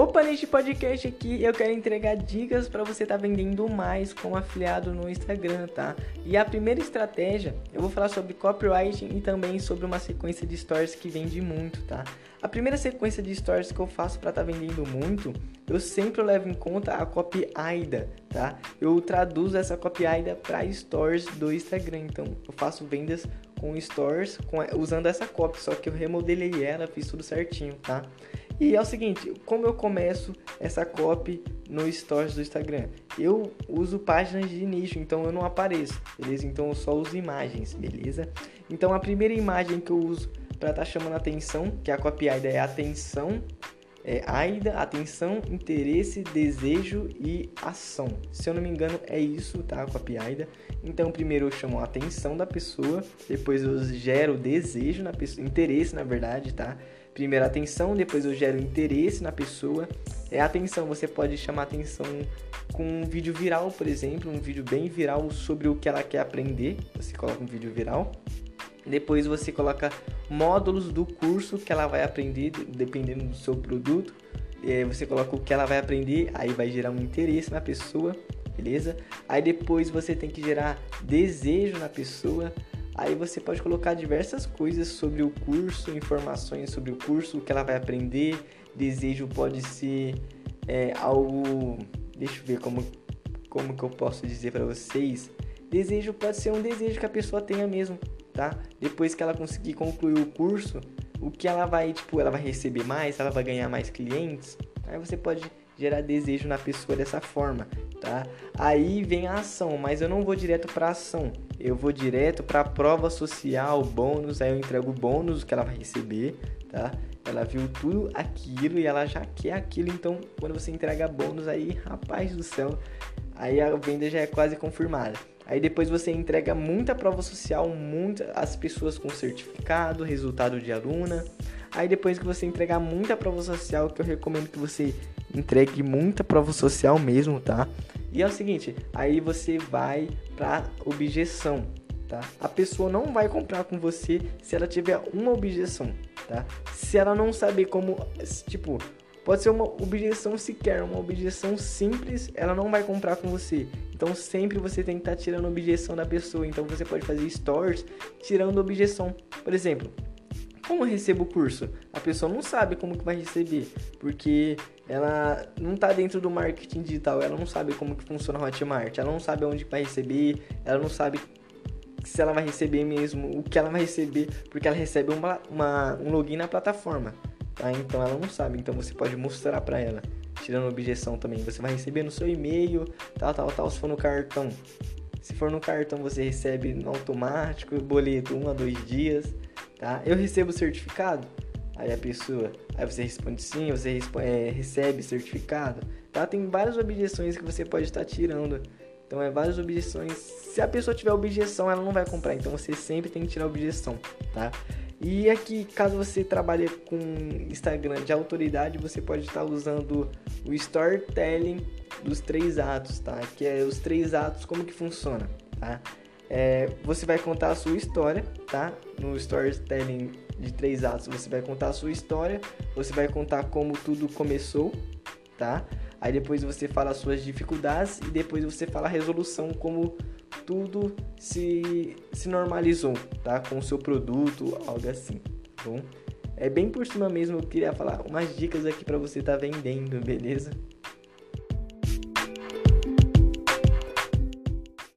Opa, neste podcast aqui eu quero entregar dicas para você estar tá vendendo mais com afiliado no Instagram, tá? E a primeira estratégia, eu vou falar sobre copywriting e também sobre uma sequência de stories que vende muito, tá? A primeira sequência de stories que eu faço para estar tá vendendo muito, eu sempre levo em conta a copy AIDA, tá? Eu traduzo essa copy AIDA para stories do Instagram, então eu faço vendas com stories com, usando essa copy, só que eu remodelei ela, fiz tudo certinho, tá? E é o seguinte, como eu começo essa copy no stories do Instagram? Eu uso páginas de nicho, então eu não apareço, beleza? Então eu só uso imagens, beleza? Então a primeira imagem que eu uso para estar tá chamando atenção, que a copy é atenção, é AIDA, atenção, interesse, desejo e ação. Se eu não me engano é isso, tá? A copy AIDA. Então primeiro eu chamo a atenção da pessoa, depois eu gero desejo na pessoa, interesse na verdade, tá? primeiro atenção, depois eu gero interesse na pessoa. É atenção, você pode chamar atenção com um vídeo viral, por exemplo, um vídeo bem viral sobre o que ela quer aprender. Você coloca um vídeo viral. Depois você coloca módulos do curso que ela vai aprender, dependendo do seu produto. Você coloca o que ela vai aprender, aí vai gerar um interesse na pessoa, beleza? Aí depois você tem que gerar desejo na pessoa. Aí você pode colocar diversas coisas sobre o curso, informações sobre o curso, o que ela vai aprender. Desejo pode ser é, algo. Deixa eu ver como, como que eu posso dizer para vocês. Desejo pode ser um desejo que a pessoa tenha mesmo, tá? Depois que ela conseguir concluir o curso, o que ela vai, tipo, ela vai receber mais, ela vai ganhar mais clientes. Aí você pode gerar desejo na pessoa dessa forma, tá? Aí vem a ação, mas eu não vou direto para ação eu vou direto para prova social, bônus, aí eu entrego o bônus que ela vai receber, tá? Ela viu tudo aquilo e ela já quer aquilo, então quando você entrega bônus aí, rapaz do céu, aí a venda já é quase confirmada. Aí depois você entrega muita prova social, muita as pessoas com certificado, resultado de aluna. Aí depois que você entregar muita prova social, que eu recomendo que você entregue muita prova social mesmo, tá? E é o seguinte, aí você vai para objeção, tá? A pessoa não vai comprar com você se ela tiver uma objeção, tá? Se ela não saber como, tipo, pode ser uma objeção sequer, uma objeção simples, ela não vai comprar com você. Então sempre você tem que estar tá tirando objeção da pessoa. Então você pode fazer stories tirando objeção. Por exemplo, como eu recebo o curso? A pessoa não sabe como que vai receber, porque ela não está dentro do marketing digital, ela não sabe como que funciona o Hotmart, ela não sabe onde vai receber, ela não sabe se ela vai receber mesmo, o que ela vai receber, porque ela recebe uma, uma um login na plataforma, tá? Então ela não sabe, então você pode mostrar para ela, tirando objeção também. Você vai receber no seu e-mail, tal, tal, tal, se for no cartão. Se for no cartão, você recebe no automático, boleto um a dois dias tá? Eu recebo certificado? Aí a pessoa, aí você responde sim, você responde, é, recebe certificado, tá? Tem várias objeções que você pode estar tirando. Então é várias objeções. Se a pessoa tiver objeção, ela não vai comprar. Então você sempre tem que tirar objeção, tá? E aqui, caso você trabalhe com Instagram de autoridade, você pode estar usando o storytelling dos três atos, tá? Que é os três atos, como que funciona, tá? É, você vai contar a sua história, tá? No storytelling de três atos, você vai contar a sua história, você vai contar como tudo começou, tá? Aí depois você fala as suas dificuldades e depois você fala a resolução, como tudo se, se normalizou, tá? Com o seu produto, algo assim, tá bom? É bem por cima mesmo, eu queria falar umas dicas aqui para você estar tá vendendo, beleza?